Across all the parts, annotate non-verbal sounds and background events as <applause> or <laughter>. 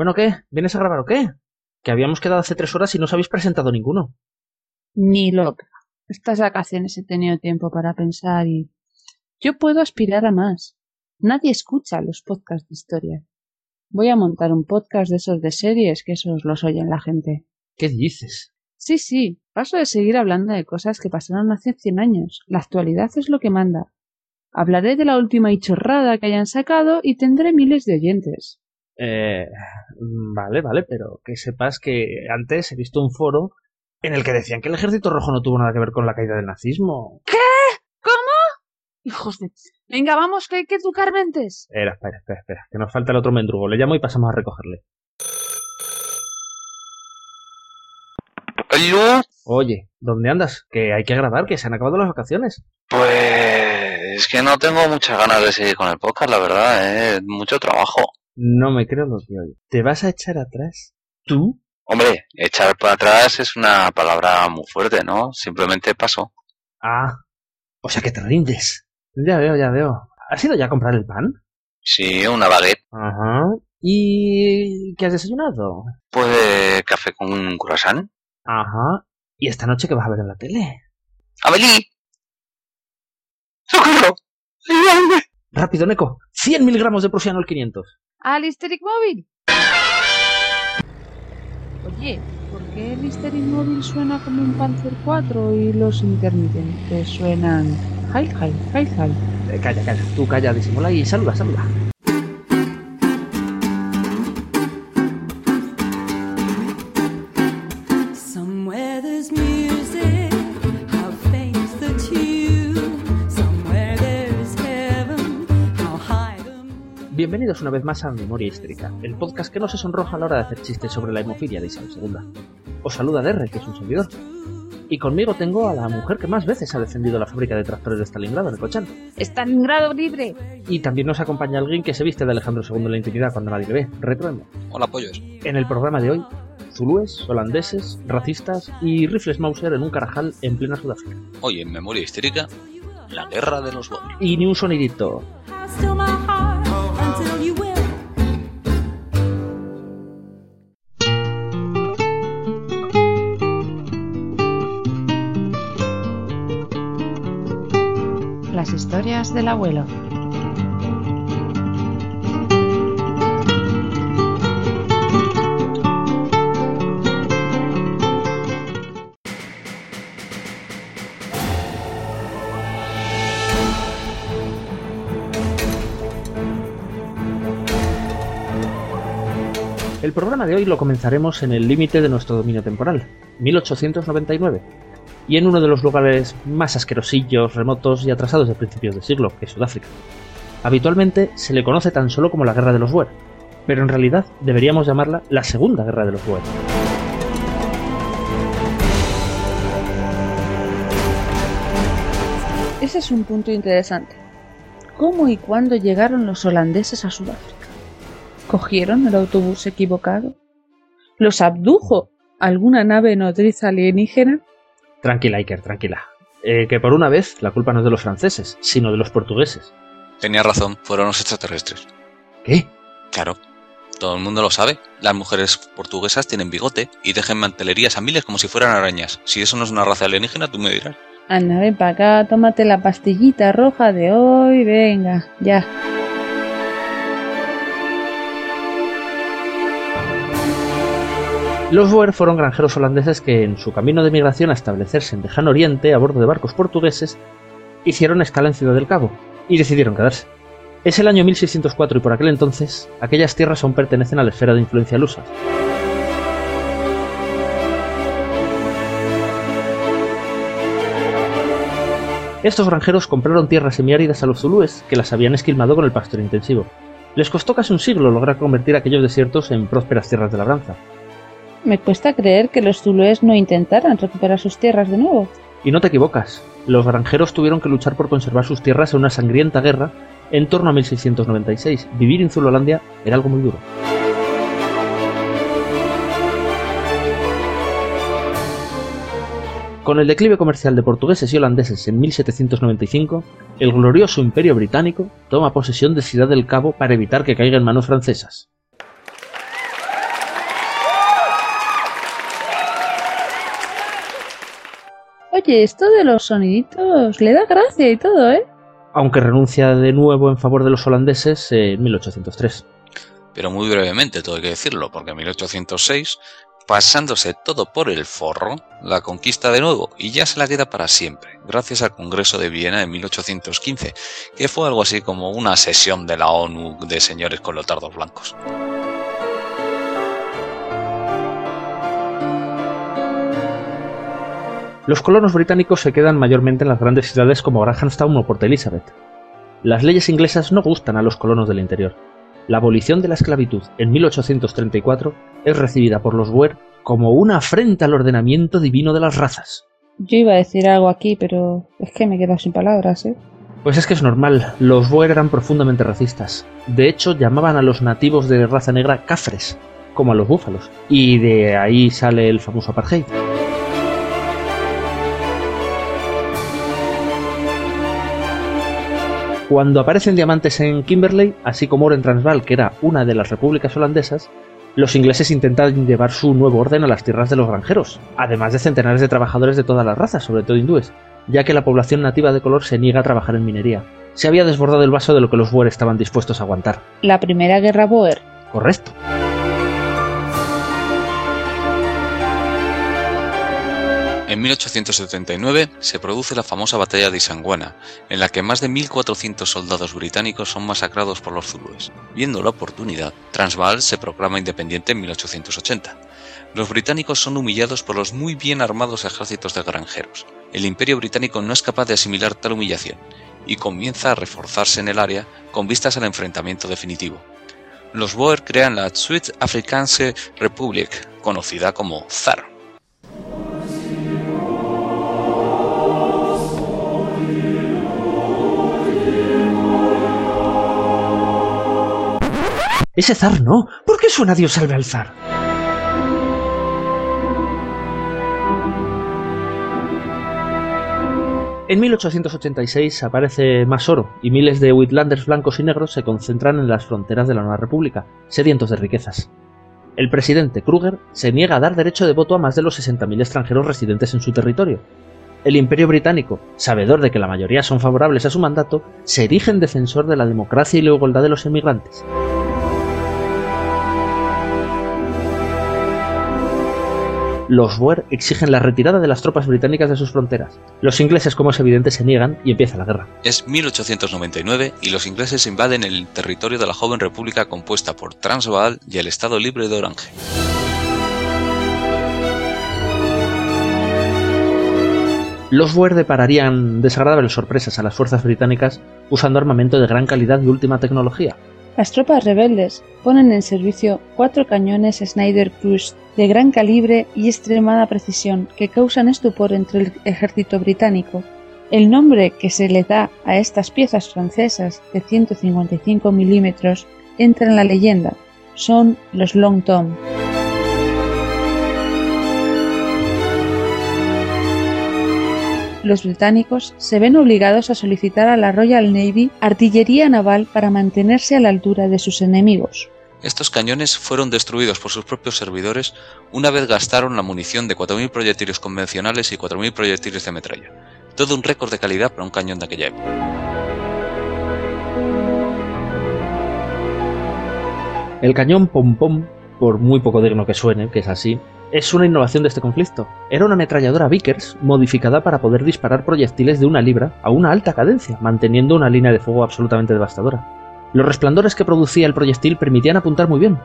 Bueno, ¿qué? ¿Vienes a grabar o qué? Que habíamos quedado hace tres horas y no os habéis presentado ninguno. Ni loca. Estas vacaciones he tenido tiempo para pensar y yo puedo aspirar a más. Nadie escucha los podcasts de historia. Voy a montar un podcast de esos de series que esos los oyen la gente. ¿Qué dices? Sí, sí, paso de seguir hablando de cosas que pasaron hace cien años. La actualidad es lo que manda. Hablaré de la última chorrada que hayan sacado y tendré miles de oyentes. Eh, vale, vale, pero que sepas que antes he visto un foro en el que decían que el ejército rojo no tuvo nada que ver con la caída del nazismo. ¿Qué? ¿Cómo? Hijos de... Venga, vamos, que hay que educar mentes. Espera, espera, espera, espera, que nos falta el otro mendrugo. Le llamo y pasamos a recogerle. ¿Aló? Oye, ¿dónde andas? Que hay que grabar, que se han acabado las vacaciones. Pues es que no tengo muchas ganas de seguir con el podcast, la verdad, ¿eh? Mucho trabajo. No me creo lo que oigo. ¿Te vas a echar atrás? ¿Tú? Hombre, echar para atrás es una palabra muy fuerte, ¿no? Simplemente paso. Ah, o sea que te rindes. Ya veo, ya veo. ¿Has ido ya a comprar el pan? Sí, una baguette. Ajá. ¿Y qué has desayunado? Pues café con un croissant. Ajá. ¿Y esta noche qué vas a ver en la tele? ¡Amelie! ¡Socorro! ¡Ayúdame! Rápido, Neko. 100 miligramos de Prusiano al 500. ¿Al Hysteric Móvil? Oye, ¿por qué el Hysteric Móvil suena como un Panzer 4 y los intermitentes suenan... Hi, hi, hi, hi? Eh, calla, calla. Tú calla, disimula y saluda, saluda. Bienvenidos una vez más a Memoria Histérica, el podcast que no se sonroja a la hora de hacer chistes sobre la hemofilia de Isabel II. Os saluda DR, que es un servidor. Y conmigo tengo a la mujer que más veces ha defendido la fábrica de tractores de Stalingrado, Nekochán. ¡Stalingrado libre! Y también nos acompaña alguien que se viste de Alejandro II en la intimidad cuando nadie le ve, Retroemo. Hola, pollos. En el programa de hoy, zulúes, holandeses, racistas y rifles Mauser en un carajal en plena Sudáfrica. Hoy en Memoria Histérica, la guerra de los bonos. Y ni un sonidito. Del abuelo. El programa de hoy lo comenzaremos en el límite de nuestro dominio temporal, 1899, y en uno de los lugares más asquerosillos, remotos y atrasados de principios de siglo, que es Sudáfrica. Habitualmente se le conoce tan solo como la Guerra de los Boer, pero en realidad deberíamos llamarla la Segunda Guerra de los Boer. Ese es un punto interesante. ¿Cómo y cuándo llegaron los holandeses a Sudáfrica? ¿Cogieron el autobús equivocado? ¿Los abdujo alguna nave nodriza alienígena? Tranquila, Iker, tranquila. Eh, que por una vez la culpa no es de los franceses, sino de los portugueses. Tenía razón, fueron los extraterrestres. ¿Qué? Claro. Todo el mundo lo sabe. Las mujeres portuguesas tienen bigote y dejan mantelerías a miles como si fueran arañas. Si eso no es una raza alienígena, tú me dirás. Anda, ven para acá, tómate la pastillita roja de hoy, venga, ya. Los Boer fueron granjeros holandeses que, en su camino de migración a establecerse en Lejano Oriente a bordo de barcos portugueses, hicieron escala en Ciudad del Cabo y decidieron quedarse. Es el año 1604 y por aquel entonces, aquellas tierras aún pertenecen a la esfera de influencia lusa. Estos granjeros compraron tierras semiáridas a los zulúes que las habían esquilmado con el pastor intensivo. Les costó casi un siglo lograr convertir aquellos desiertos en prósperas tierras de labranza. Me cuesta creer que los zulúes no intentaran recuperar sus tierras de nuevo. Y no te equivocas, los granjeros tuvieron que luchar por conservar sus tierras en una sangrienta guerra en torno a 1696. Vivir en Zululandia era algo muy duro. Con el declive comercial de portugueses y holandeses en 1795, el glorioso imperio británico toma posesión de Ciudad del Cabo para evitar que caiga en manos francesas. Oye, esto de los soniditos le da gracia y todo, ¿eh? aunque renuncia de nuevo en favor de los holandeses en 1803. Pero muy brevemente, todo hay que decirlo, porque en 1806, pasándose todo por el forro, la conquista de nuevo y ya se la queda para siempre, gracias al Congreso de Viena de 1815, que fue algo así como una sesión de la ONU de señores con lotardos blancos. Los colonos británicos se quedan mayormente en las grandes ciudades como Grahamstown o Port Elizabeth. Las leyes inglesas no gustan a los colonos del interior. La abolición de la esclavitud en 1834 es recibida por los Boer como una afrenta al ordenamiento divino de las razas. Yo iba a decir algo aquí, pero es que me he quedado sin palabras, ¿eh? Pues es que es normal, los Boer eran profundamente racistas. De hecho, llamaban a los nativos de raza negra cafres, como a los búfalos. Y de ahí sale el famoso apartheid. Cuando aparecen diamantes en Kimberley, así como oro en Transvaal, que era una de las repúblicas holandesas, los ingleses intentan llevar su nuevo orden a las tierras de los granjeros, además de centenares de trabajadores de todas las razas, sobre todo hindúes, ya que la población nativa de color se niega a trabajar en minería. Se había desbordado el vaso de lo que los Boer estaban dispuestos a aguantar. La primera guerra Boer. Correcto. En 1879 se produce la famosa batalla de Isanguana, en la que más de 1.400 soldados británicos son masacrados por los zulúes. Viendo la oportunidad, Transvaal se proclama independiente en 1880. Los británicos son humillados por los muy bien armados ejércitos de granjeros. El imperio británico no es capaz de asimilar tal humillación y comienza a reforzarse en el área con vistas al enfrentamiento definitivo. Los Boer crean la Zuid Afrikaanse Republiek, conocida como ZAR. Ese zar no. ¿Por qué suena Dios salve al zar? En 1886 aparece más oro y miles de Uitlanders blancos y negros se concentran en las fronteras de la nueva república, sedientos de riquezas. El presidente Kruger se niega a dar derecho de voto a más de los 60.000 extranjeros residentes en su territorio. El imperio británico, sabedor de que la mayoría son favorables a su mandato, se erige en defensor de la democracia y la igualdad de los emigrantes. Los Boer exigen la retirada de las tropas británicas de sus fronteras. Los ingleses, como es evidente, se niegan y empieza la guerra. Es 1899 y los ingleses invaden el territorio de la joven república compuesta por Transvaal y el Estado Libre de Orange. Los Boer depararían desagradables sorpresas a las fuerzas británicas usando armamento de gran calidad y última tecnología. Las tropas rebeldes ponen en servicio cuatro cañones Snyder Cruise de gran calibre y extremada precisión que causan estupor entre el ejército británico. El nombre que se le da a estas piezas francesas de 155 milímetros entra en la leyenda. Son los Long Tom. los británicos se ven obligados a solicitar a la Royal Navy artillería naval para mantenerse a la altura de sus enemigos. Estos cañones fueron destruidos por sus propios servidores una vez gastaron la munición de 4.000 proyectiles convencionales y 4.000 proyectiles de metralla. Todo un récord de calidad para un cañón de aquella época. El cañón pom pom, por muy poco digno que suene, que es así, es una innovación de este conflicto. Era una ametralladora Vickers modificada para poder disparar proyectiles de una libra a una alta cadencia, manteniendo una línea de fuego absolutamente devastadora. Los resplandores que producía el proyectil permitían apuntar muy bien.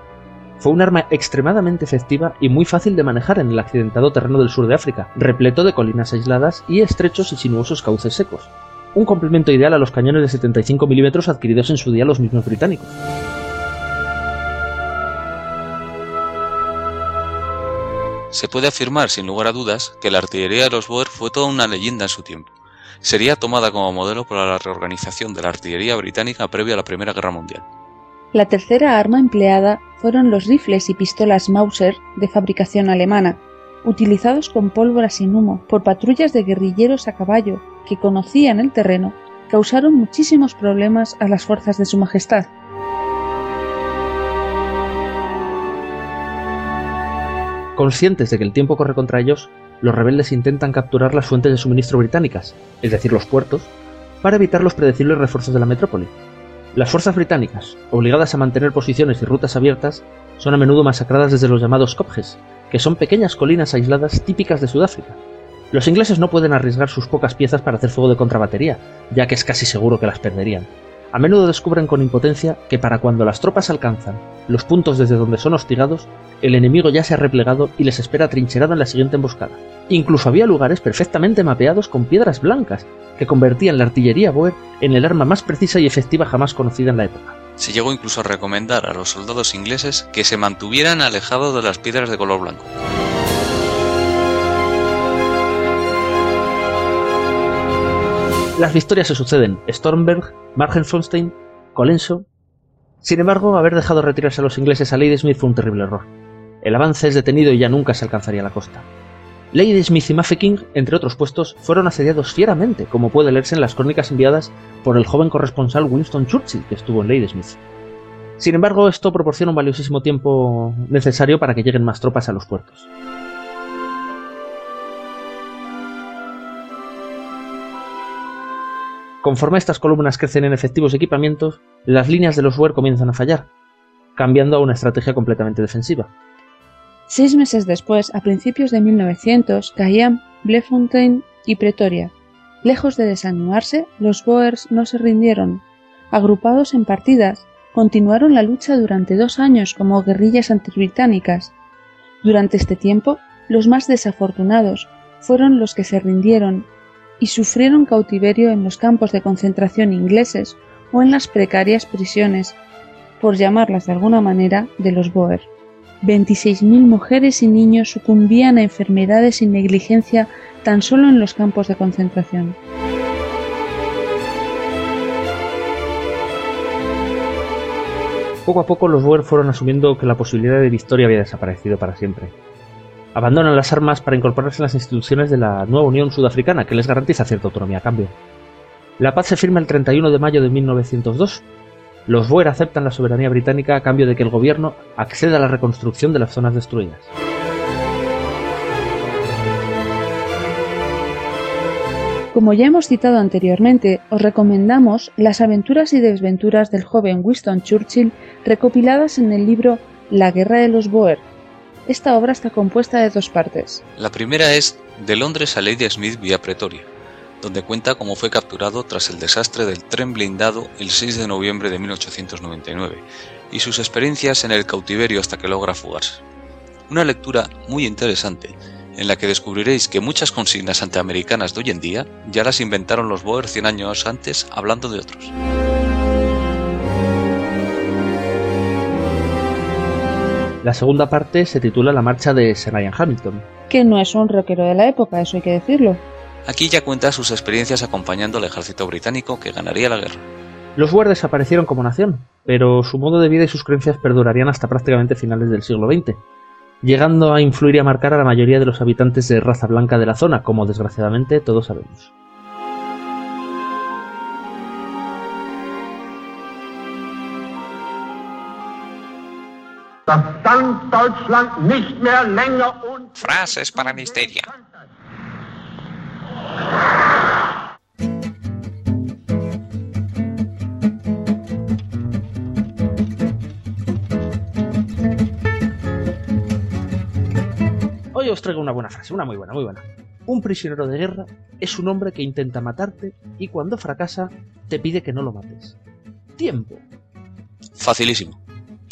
Fue un arma extremadamente efectiva y muy fácil de manejar en el accidentado terreno del sur de África, repleto de colinas aisladas y estrechos y sinuosos cauces secos. Un complemento ideal a los cañones de 75 milímetros adquiridos en su día los mismos británicos. Se puede afirmar sin lugar a dudas que la artillería de los Boer fue toda una leyenda en su tiempo. Sería tomada como modelo para la reorganización de la artillería británica previa a la Primera Guerra Mundial. La tercera arma empleada fueron los rifles y pistolas Mauser de fabricación alemana, utilizados con pólvora sin humo por patrullas de guerrilleros a caballo que conocían el terreno, causaron muchísimos problemas a las fuerzas de Su Majestad. Conscientes de que el tiempo corre contra ellos, los rebeldes intentan capturar las fuentes de suministro británicas, es decir, los puertos, para evitar los predecibles refuerzos de la metrópoli. Las fuerzas británicas, obligadas a mantener posiciones y rutas abiertas, son a menudo masacradas desde los llamados Kopjes, que son pequeñas colinas aisladas típicas de Sudáfrica. Los ingleses no pueden arriesgar sus pocas piezas para hacer fuego de contrabatería, ya que es casi seguro que las perderían. A menudo descubren con impotencia que para cuando las tropas alcanzan los puntos desde donde son hostigados, el enemigo ya se ha replegado y les espera trincherado en la siguiente emboscada. Incluso había lugares perfectamente mapeados con piedras blancas, que convertían la artillería Boer en el arma más precisa y efectiva jamás conocida en la época. Se llegó incluso a recomendar a los soldados ingleses que se mantuvieran alejados de las piedras de color blanco. Las victorias se suceden Stormberg, Margenfonstein, Colenso. Sin embargo, haber dejado retirarse a los ingleses a Ladysmith fue un terrible error. El avance es detenido y ya nunca se alcanzaría la costa. Ladysmith y Mafeking, entre otros puestos, fueron asediados fieramente, como puede leerse en las crónicas enviadas por el joven corresponsal Winston Churchill, que estuvo en Ladysmith. Sin embargo, esto proporciona un valiosísimo tiempo necesario para que lleguen más tropas a los puertos. Conforme estas columnas crecen en efectivos equipamientos, las líneas de los Boer comienzan a fallar, cambiando a una estrategia completamente defensiva. Seis meses después, a principios de 1900, caían Blefontein y Pretoria. Lejos de desanimarse, los Boers no se rindieron. Agrupados en partidas, continuaron la lucha durante dos años como guerrillas antibritánicas. Durante este tiempo, los más desafortunados fueron los que se rindieron y sufrieron cautiverio en los campos de concentración ingleses o en las precarias prisiones, por llamarlas de alguna manera, de los Boer. 26.000 mujeres y niños sucumbían a enfermedades y negligencia tan solo en los campos de concentración. Poco a poco los Boer fueron asumiendo que la posibilidad de victoria había desaparecido para siempre. Abandonan las armas para incorporarse en las instituciones de la nueva Unión Sudafricana, que les garantiza cierta autonomía a cambio. La paz se firma el 31 de mayo de 1902. Los Boer aceptan la soberanía británica a cambio de que el gobierno acceda a la reconstrucción de las zonas destruidas. Como ya hemos citado anteriormente, os recomendamos las aventuras y desventuras del joven Winston Churchill recopiladas en el libro La guerra de los Boer. Esta obra está compuesta de dos partes. La primera es De Londres a Lady Smith vía Pretoria, donde cuenta cómo fue capturado tras el desastre del tren blindado el 6 de noviembre de 1899 y sus experiencias en el cautiverio hasta que logra fugarse. Una lectura muy interesante en la que descubriréis que muchas consignas antiamericanas de hoy en día ya las inventaron los Boer 100 años antes hablando de otros. La segunda parte se titula La marcha de Sir Ian Hamilton. Que no es un rockero de la época, eso hay que decirlo. Aquí ya cuenta sus experiencias acompañando al ejército británico que ganaría la guerra. Los Boer desaparecieron como nación, pero su modo de vida y sus creencias perdurarían hasta prácticamente finales del siglo XX, llegando a influir y a marcar a la mayoría de los habitantes de raza blanca de la zona, como desgraciadamente todos sabemos. Frases para Misteria. Hoy os traigo una buena frase, una muy buena, muy buena. Un prisionero de guerra es un hombre que intenta matarte y cuando fracasa te pide que no lo mates. Tiempo. Facilísimo.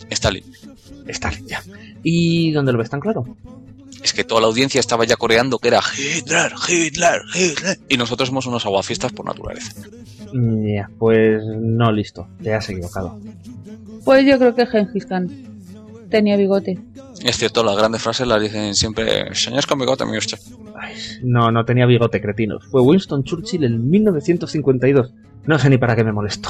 Stalin. Stalin, ya. ¿Y dónde lo ves tan claro? Es que toda la audiencia estaba ya coreando que era Hitler, Hitler, Hitler. Y nosotros somos unos aguafiestas por naturaleza. Mm, Ya, pues no, listo. Te has equivocado. Pues yo creo que Gengis Khan tenía bigote. Es cierto, las grandes frases las dicen siempre, señores con bigote, mi usted. No, no tenía bigote, cretinos. Fue Winston Churchill en 1952. No sé ni para qué me molesto.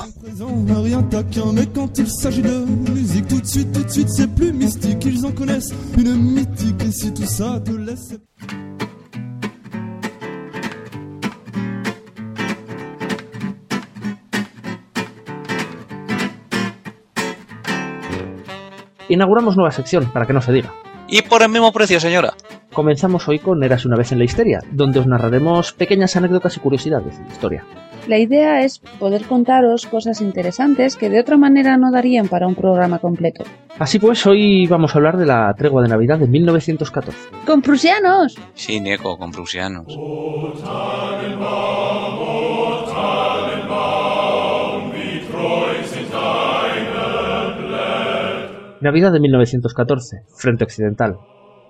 Inauguramos nueva sección, para que no se diga. Y por el mismo precio, señora. Comenzamos hoy con Eras una vez en la histeria, donde os narraremos pequeñas anécdotas y curiosidades de la historia. La idea es poder contaros cosas interesantes que de otra manera no darían para un programa completo. Así pues, hoy vamos a hablar de la tregua de Navidad de 1914. ¡Con prusianos! Sí, Neco, con prusianos. Navidad de 1914, Frente Occidental.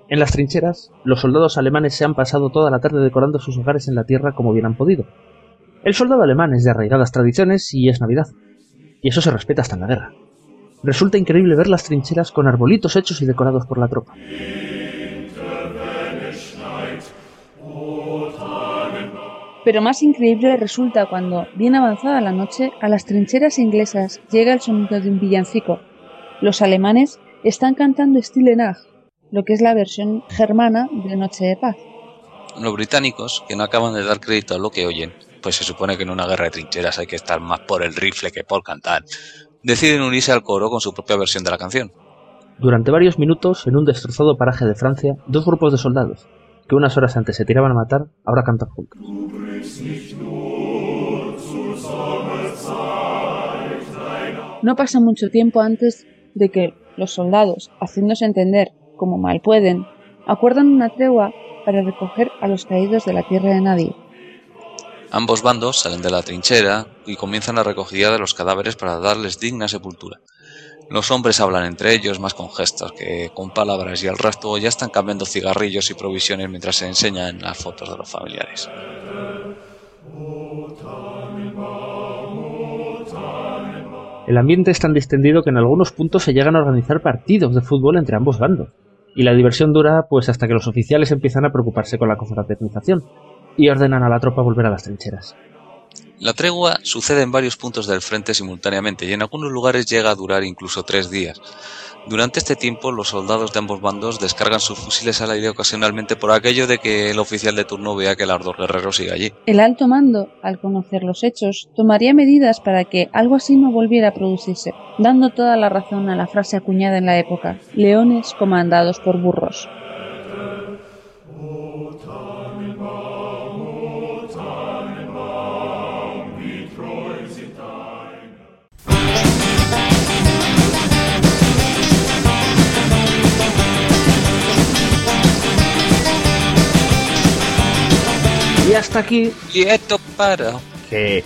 En las trincheras, los soldados alemanes se han pasado toda la tarde decorando sus hogares en la tierra como bien han podido. El soldado alemán es de arraigadas tradiciones y es Navidad. Y eso se respeta hasta en la guerra. Resulta increíble ver las trincheras con arbolitos hechos y decorados por la tropa. Pero más increíble resulta cuando, bien avanzada la noche, a las trincheras inglesas llega el sonido de un villancico. Los alemanes están cantando Stille Nacht, lo que es la versión germana de Noche de Paz. Los británicos, que no acaban de dar crédito a lo que oyen, pues se supone que en una guerra de trincheras hay que estar más por el rifle que por cantar, deciden unirse al coro con su propia versión de la canción. Durante varios minutos, en un destrozado paraje de Francia, dos grupos de soldados, que unas horas antes se tiraban a matar, ahora cantan juntos. No pasa mucho tiempo antes de que los soldados, haciéndose entender como mal pueden, acuerdan una tregua para recoger a los caídos de la tierra de nadie. Ambos bandos salen de la trinchera y comienzan la recogida de los cadáveres para darles digna sepultura. Los hombres hablan entre ellos más con gestos que con palabras y al resto ya están cambiando cigarrillos y provisiones mientras se enseñan las fotos de los familiares. El ambiente es tan distendido que en algunos puntos se llegan a organizar partidos de fútbol entre ambos bandos. Y la diversión dura pues hasta que los oficiales empiezan a preocuparse con la confraternización y ordenan a la tropa volver a las trincheras. La tregua sucede en varios puntos del frente simultáneamente y en algunos lugares llega a durar incluso tres días. Durante este tiempo, los soldados de ambos bandos descargan sus fusiles al aire ocasionalmente por aquello de que el oficial de turno vea que el ardor guerrero sigue allí. El alto mando, al conocer los hechos, tomaría medidas para que algo así no volviera a producirse, dando toda la razón a la frase acuñada en la época, leones comandados por burros. Y hasta aquí Y esto para que...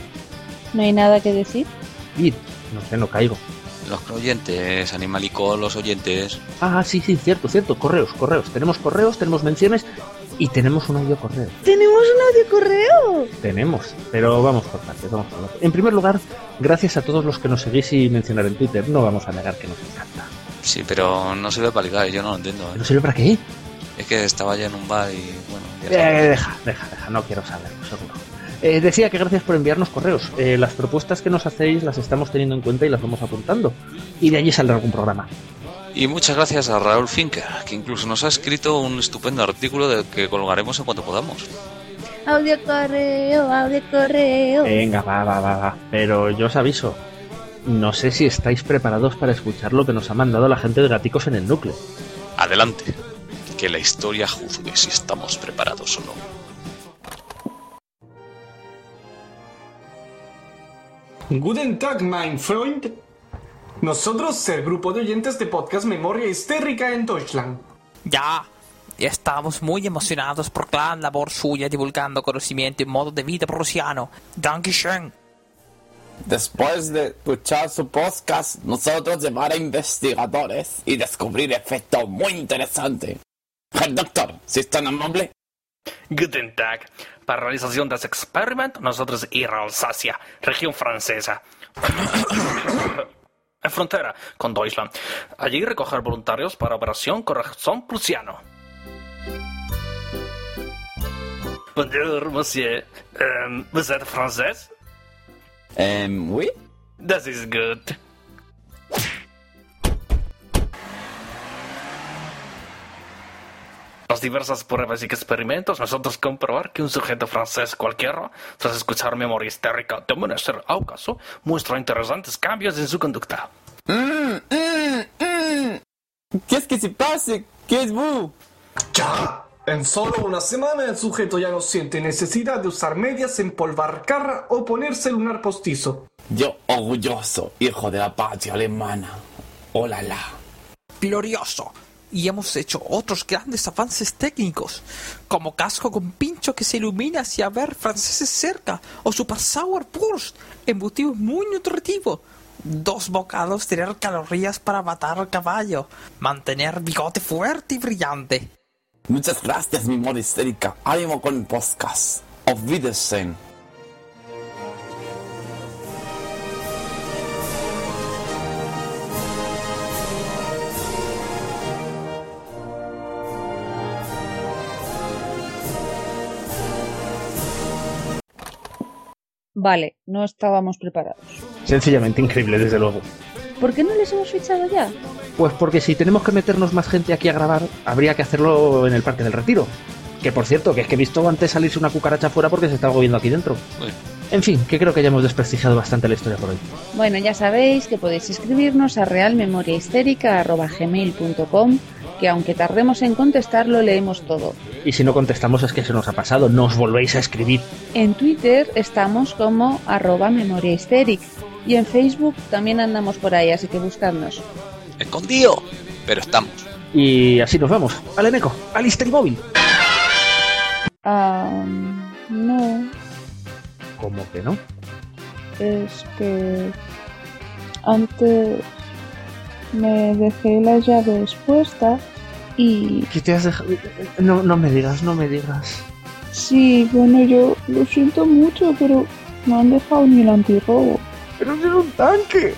¿No hay nada que decir? Y, no sé, no caigo. los oyentes, animalico, los oyentes. Ah, sí, sí, cierto, cierto. Correos, correos. Tenemos correos, tenemos menciones y tenemos un audio correo. ¡Tenemos un audio correo! Tenemos, pero vamos por partes, vamos por partes. En primer lugar, gracias a todos los que nos seguís y mencionar en Twitter. No vamos a negar que nos encanta. Sí, pero no sirve para ligar, yo no lo entiendo. ¿eh? ¿No sirve para qué? Es que estaba ya en un bar y bueno, ya. Eh, deja, deja, deja, no quiero saberlo, seguro. Eh, decía que gracias por enviarnos correos. Eh, las propuestas que nos hacéis las estamos teniendo en cuenta y las vamos apuntando. Y de allí saldrá algún programa. Y muchas gracias a Raúl Finker, que incluso nos ha escrito un estupendo artículo del que colgaremos en cuanto podamos. Audio correo, audio correo. Venga, va, va, va, va. Pero yo os aviso. No sé si estáis preparados para escuchar lo que nos ha mandado la gente de Gaticos en el núcleo. Adelante, que la historia juzgue si estamos preparados o no. Guten Tag, mein Freund. Nosotros, el grupo de oyentes de podcast Memoria Histérica en Deutschland. Ya, estamos muy emocionados por la labor suya divulgando conocimiento y modo de vida prusiano. Dankeschön. Después de escuchar su podcast, nosotros llevar a investigadores y descubrir efecto muy interesante. Herr Doctor, si es tan amable. Guten Tag. Para realización de este experimento, nosotros ir a Alsacia, región francesa. <coughs> en frontera con Deutschland. Allí recoger voluntarios para Operación Corazón Prusiano. Bonjour, monsieur. Um, vous êtes français? Ähm, oui? Das ist gut. Las diversas pruebas y experimentos, nosotros comprobar que un sujeto francés cualquiera, tras escuchar memoria histérica de Menester Aucaso, muestra interesantes cambios en su conducta. Mm, mm, mm. Qu'est-ce qui se passe? Qu'est-ce vous? Ya, En solo una semana el sujeto ya no siente necesidad de usar medias, empolvar carra o ponerse lunar postizo. Yo orgulloso, hijo de la patria alemana. Hola la. Glorioso. Y hemos hecho otros grandes avances técnicos, como casco con pincho que se ilumina hacia ver franceses cerca, o Super Sour Burst, embutido muy nutritivo. Dos bocados tener calorías para matar al caballo, mantener bigote fuerte y brillante. Muchas gracias, mi amor histérica. Ánimo con podcast. Auf Wiedersehen. Vale, no estábamos preparados. Sencillamente increíble, desde luego. ¿Por qué no les hemos fichado ya? Pues porque si tenemos que meternos más gente aquí a grabar, habría que hacerlo en el Parque del Retiro. Que por cierto, que es que he visto antes salirse una cucaracha fuera porque se estaba moviendo aquí dentro. Bueno, En fin, que creo que ya hemos desprestigiado bastante la historia por hoy. Bueno, ya sabéis que podéis escribirnos a realmemoriahistérica.gmail.com que aunque tardemos en contestarlo, leemos todo. Y si no contestamos es que se nos ha pasado, no os volvéis a escribir. En Twitter estamos como arroba memoriahysteric y en Facebook también andamos por ahí, así que buscadnos. escondido. Pero estamos. Y así nos vamos. Al Eneco, al Histerimóvil. Ah, no, ¿Cómo que no? es que antes me dejé las llaves puestas y ¿Qué te has dejado? No, no me digas, no me digas. sí, bueno, yo lo siento mucho, pero no han dejado ni el antirrobo. Pero es un tanque.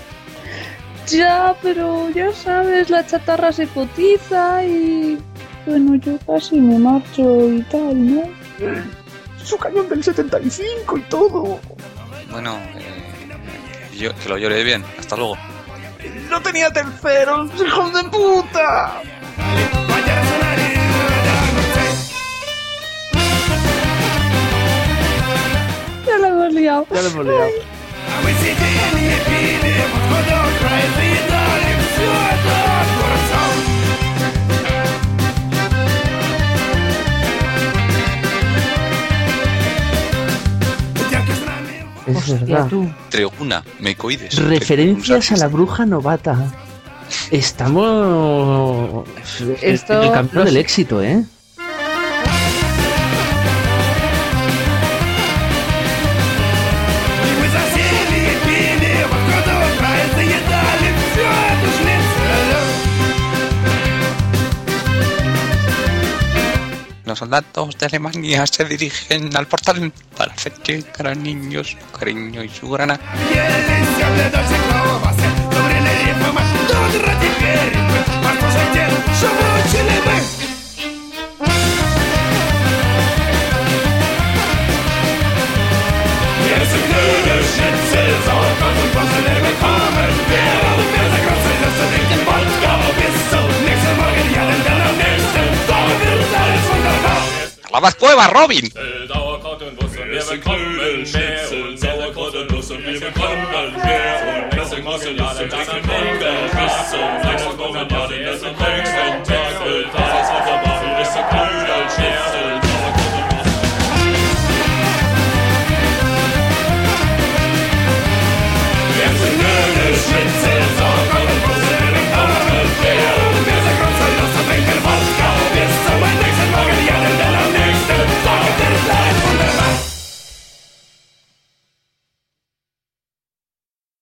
Ya, pero ya sabes, la chatarra se cotiza y bueno, yo casi me marcho y tal, ¿no? Su cañón del 75 y todo. Bueno, eh, yo, que lo llore bien. Hasta luego. No tenía terceros, hijos de puta. Ya la hemos liado. Ya lo hemos liado. Es Hostia, verdad. tú. Mecoides. Referencias a la bruja novata. Estamos Esto- en el camino del éxito, ¿eh? Soldados de Alemania se dirigen al portal para festejar a niños su cariño y su grana. ¡A la más cueva, Robin!